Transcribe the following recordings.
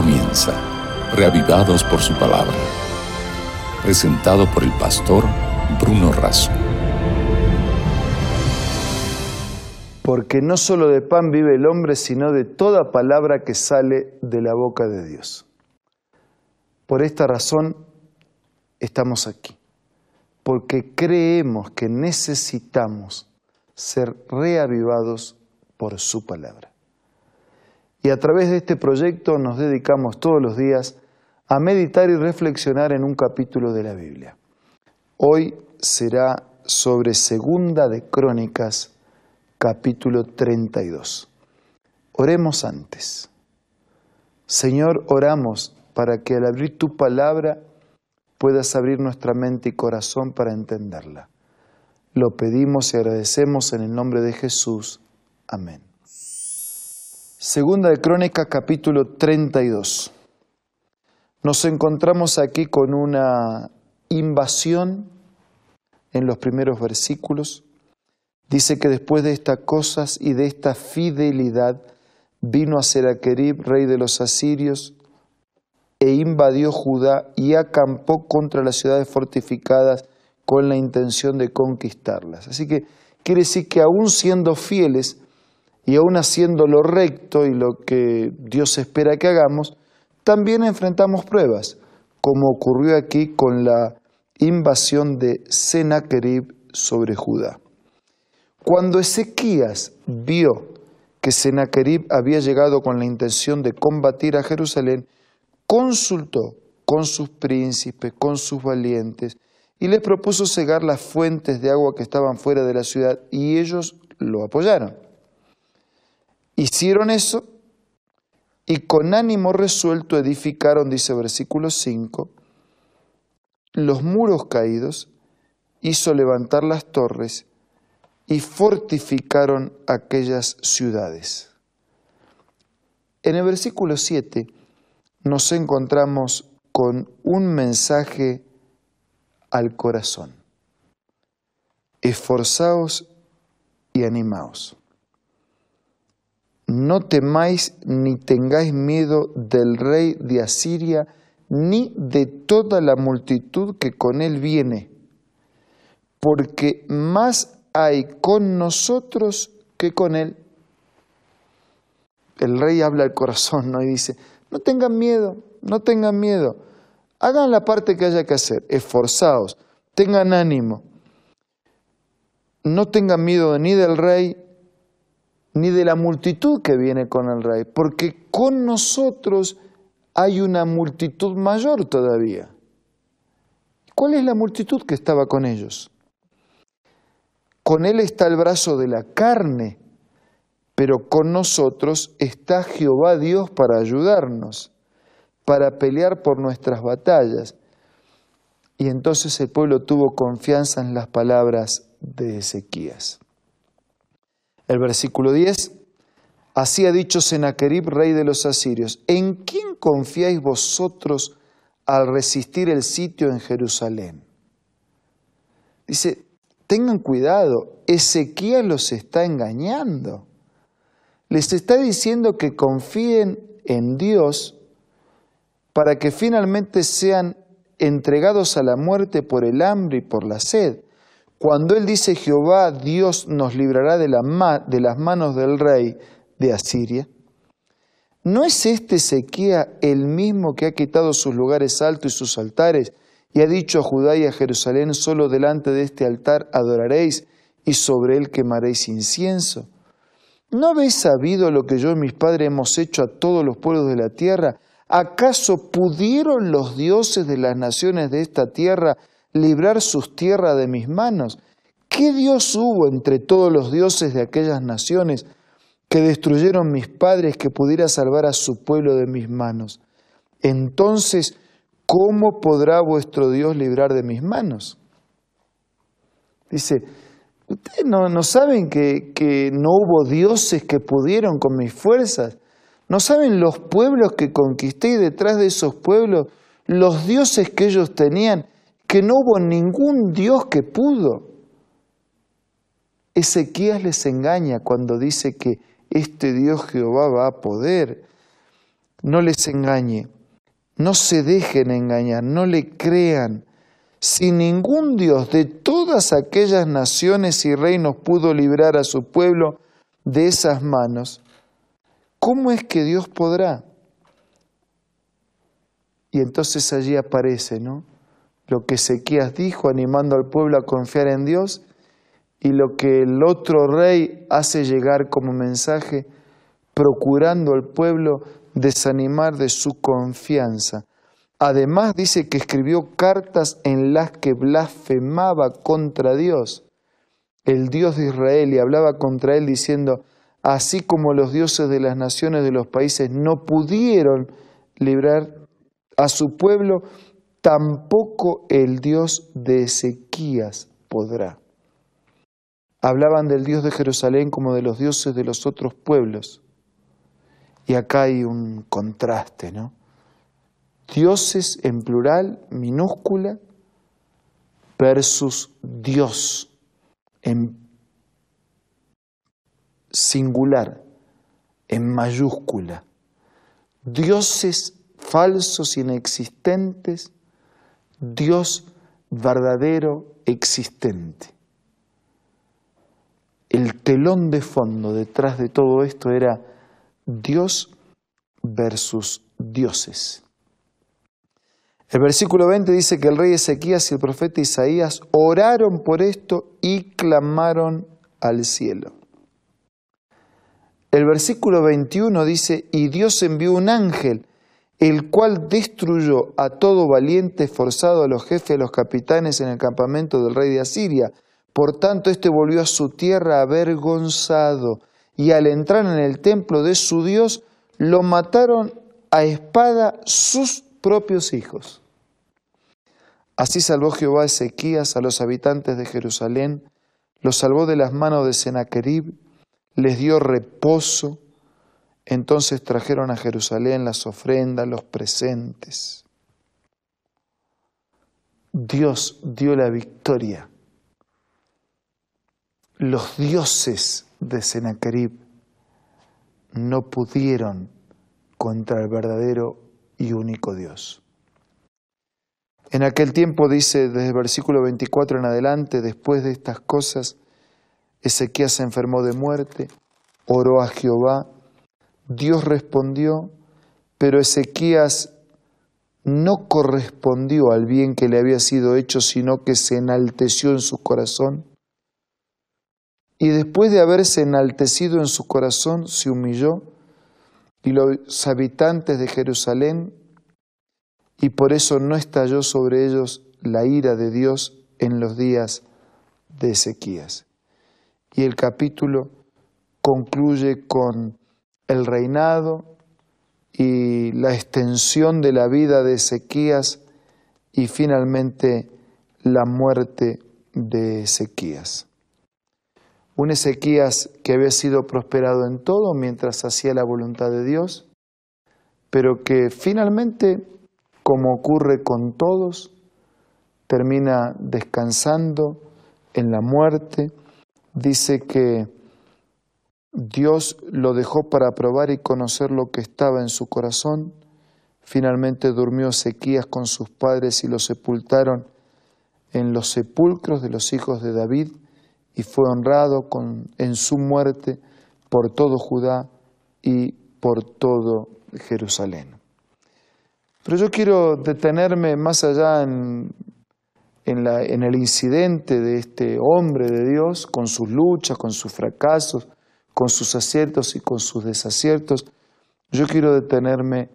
comienza, reavivados por su palabra. Presentado por el pastor Bruno Razo. Porque no solo de pan vive el hombre, sino de toda palabra que sale de la boca de Dios. Por esta razón estamos aquí, porque creemos que necesitamos ser reavivados por su palabra. Y a través de este proyecto nos dedicamos todos los días a meditar y reflexionar en un capítulo de la Biblia. Hoy será sobre Segunda de Crónicas, capítulo 32. Oremos antes. Señor, oramos para que al abrir tu palabra puedas abrir nuestra mente y corazón para entenderla. Lo pedimos y agradecemos en el nombre de Jesús. Amén. Segunda de Crónica capítulo 32. Nos encontramos aquí con una invasión en los primeros versículos. Dice que después de estas cosas y de esta fidelidad vino a Seraquerib, rey de los asirios, e invadió Judá y acampó contra las ciudades fortificadas con la intención de conquistarlas. Así que quiere decir que aún siendo fieles, y aún haciendo lo recto y lo que Dios espera que hagamos, también enfrentamos pruebas, como ocurrió aquí con la invasión de Sennacherib sobre Judá. Cuando Ezequías vio que Sennacherib había llegado con la intención de combatir a Jerusalén, consultó con sus príncipes, con sus valientes, y les propuso cegar las fuentes de agua que estaban fuera de la ciudad, y ellos lo apoyaron. Hicieron eso y con ánimo resuelto edificaron, dice versículo 5, los muros caídos, hizo levantar las torres y fortificaron aquellas ciudades. En el versículo 7 nos encontramos con un mensaje al corazón. Esforzaos y animaos no temáis ni tengáis miedo del rey de Asiria, ni de toda la multitud que con él viene, porque más hay con nosotros que con él. El rey habla al corazón ¿no? y dice, no tengan miedo, no tengan miedo, hagan la parte que haya que hacer, esforzaos, tengan ánimo, no tengan miedo ni del rey ni de la multitud que viene con el rey, porque con nosotros hay una multitud mayor todavía. ¿Cuál es la multitud que estaba con ellos? Con él está el brazo de la carne, pero con nosotros está Jehová Dios para ayudarnos, para pelear por nuestras batallas. Y entonces el pueblo tuvo confianza en las palabras de Ezequías. El versículo 10, así ha dicho Sennacherib, rey de los asirios, ¿en quién confiáis vosotros al resistir el sitio en Jerusalén? Dice, tengan cuidado, Ezequiel los está engañando. Les está diciendo que confíen en Dios para que finalmente sean entregados a la muerte por el hambre y por la sed. Cuando él dice Jehová, Dios nos librará de, las manos del rey de Asiria, ¿no es este Ezequiel el mismo que ha quitado sus lugares altos y sus altares y ha dicho a Judá y a Jerusalén, solo delante de este altar adoraréis y sobre él quemaréis incienso? ¿No habéis sabido lo que yo y mis padres hemos hecho a todos los pueblos de la tierra? ¿Acaso pudieron los dioses de las naciones de esta tierra librar sus tierras de mis manos. ¿Qué Dios hubo entre todos los dioses de aquellas naciones que destruyeron mis padres que pudiera salvar a su pueblo de mis manos? Entonces, ¿cómo podrá vuestro Dios librar de mis manos? Dice, ustedes no, no saben que, que no hubo dioses que pudieron con mis fuerzas. ¿No saben los pueblos que conquisté y detrás de esos pueblos los dioses que ellos tenían que no hubo ningún Dios que pudo. Ezequías les engaña cuando dice que este Dios Jehová va a poder. no les engañe, no se dejen engañar, no le crean. Si ningún Dios de todas aquellas naciones y reinos pudo librar a su pueblo de esas manos, ¿cómo es que Dios podrá? Y entonces allí aparece, ¿no? Lo que Ezequías dijo animando al pueblo a confiar en Dios y lo que el otro rey hace llegar como mensaje, procurando al pueblo desanimar de su confianza. Además dice que escribió cartas en las que blasfemaba contra Dios, el Dios de Israel, y hablaba contra él diciendo, así como los dioses de las naciones de los países no pudieron librar a su pueblo, tampoco el Dios de Ezequías podrá. Hablaban del Dios de Jerusalén como de los dioses de los otros pueblos. Y acá hay un contraste, ¿no? Dioses en plural, minúscula, versus Dios en singular, en mayúscula. Dioses falsos, inexistentes, Dios verdadero, existente. El telón de fondo detrás de todo esto era Dios versus dioses. El versículo 20 dice que el rey Ezequías y el profeta Isaías oraron por esto y clamaron al cielo. El versículo 21 dice, y Dios envió un ángel el cual destruyó a todo valiente esforzado, a los jefes, a los capitanes en el campamento del rey de Asiria. Por tanto, éste volvió a su tierra avergonzado, y al entrar en el templo de su Dios, lo mataron a espada sus propios hijos. Así salvó Jehová a Ezequías a los habitantes de Jerusalén, los salvó de las manos de Sennacherib, les dio reposo, entonces trajeron a Jerusalén las ofrendas, los presentes. Dios dio la victoria. Los dioses de Sennacherib no pudieron contra el verdadero y único Dios. En aquel tiempo dice desde el versículo 24 en adelante, después de estas cosas, Ezequías se enfermó de muerte, oró a Jehová Dios respondió, pero Ezequías no correspondió al bien que le había sido hecho, sino que se enalteció en su corazón. Y después de haberse enaltecido en su corazón, se humilló, y los habitantes de Jerusalén, y por eso no estalló sobre ellos la ira de Dios en los días de Ezequías. Y el capítulo concluye con el reinado y la extensión de la vida de Ezequías y finalmente la muerte de Ezequías. Un Ezequías que había sido prosperado en todo mientras hacía la voluntad de Dios, pero que finalmente, como ocurre con todos, termina descansando en la muerte. Dice que Dios lo dejó para probar y conocer lo que estaba en su corazón. Finalmente durmió Ezequías con sus padres y lo sepultaron en los sepulcros de los hijos de David y fue honrado en su muerte por todo Judá y por todo Jerusalén. Pero yo quiero detenerme más allá en, en el incidente de este hombre de Dios, con sus luchas, con sus fracasos, con sus aciertos y con sus desaciertos, yo quiero detenerme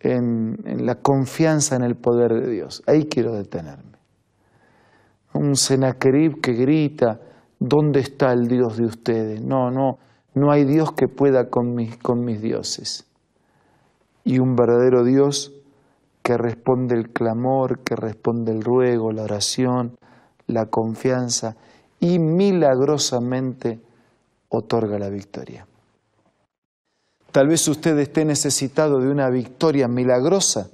en, la confianza en el poder de Dios. Ahí quiero detenerme. Un Senaquerib que grita, ¿dónde está el Dios de ustedes? No, no, no hay Dios que pueda con mis, con mis dioses. Y un verdadero Dios que responde el clamor, que responde el ruego, la oración, la confianza y milagrosamente otorga la victoria. Tal vez usted esté necesitado de una victoria milagrosa.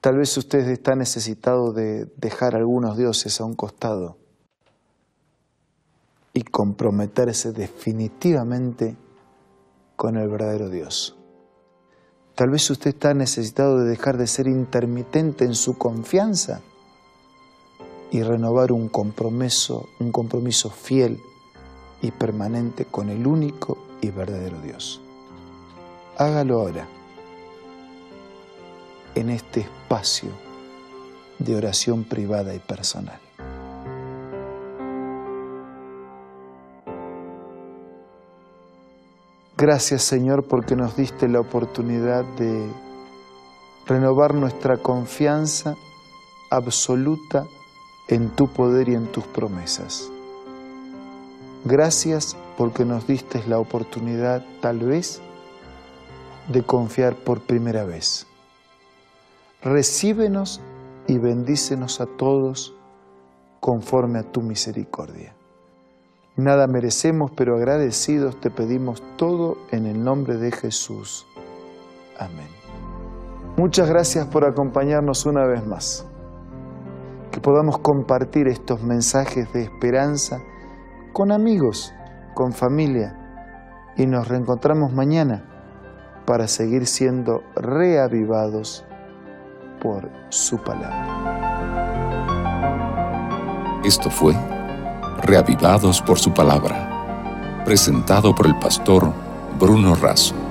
Tal vez usted está necesitado de dejar algunos dioses a un costado y comprometerse definitivamente con el verdadero Dios. Tal vez usted está necesitado de dejar de ser intermitente en su confianza y renovar un compromiso, un compromiso fiel y permanente con el único y verdadero Dios. Hágalo ahora, en este espacio de oración privada y personal. Gracias Señor porque nos diste la oportunidad de renovar nuestra confianza absoluta en tu poder y en tus promesas. Gracias porque nos diste la oportunidad tal vez de confiar por primera vez. Recíbenos y bendícenos a todos conforme a tu misericordia. Nada merecemos, pero agradecidos te pedimos todo en el nombre de Jesús. Amén. Muchas gracias por acompañarnos una vez más. Que podamos compartir estos mensajes de esperanza con amigos, con familia, y nos reencontramos mañana para seguir siendo reavivados por su palabra. Esto fue Reavivados por su palabra, presentado por el pastor Bruno Razo.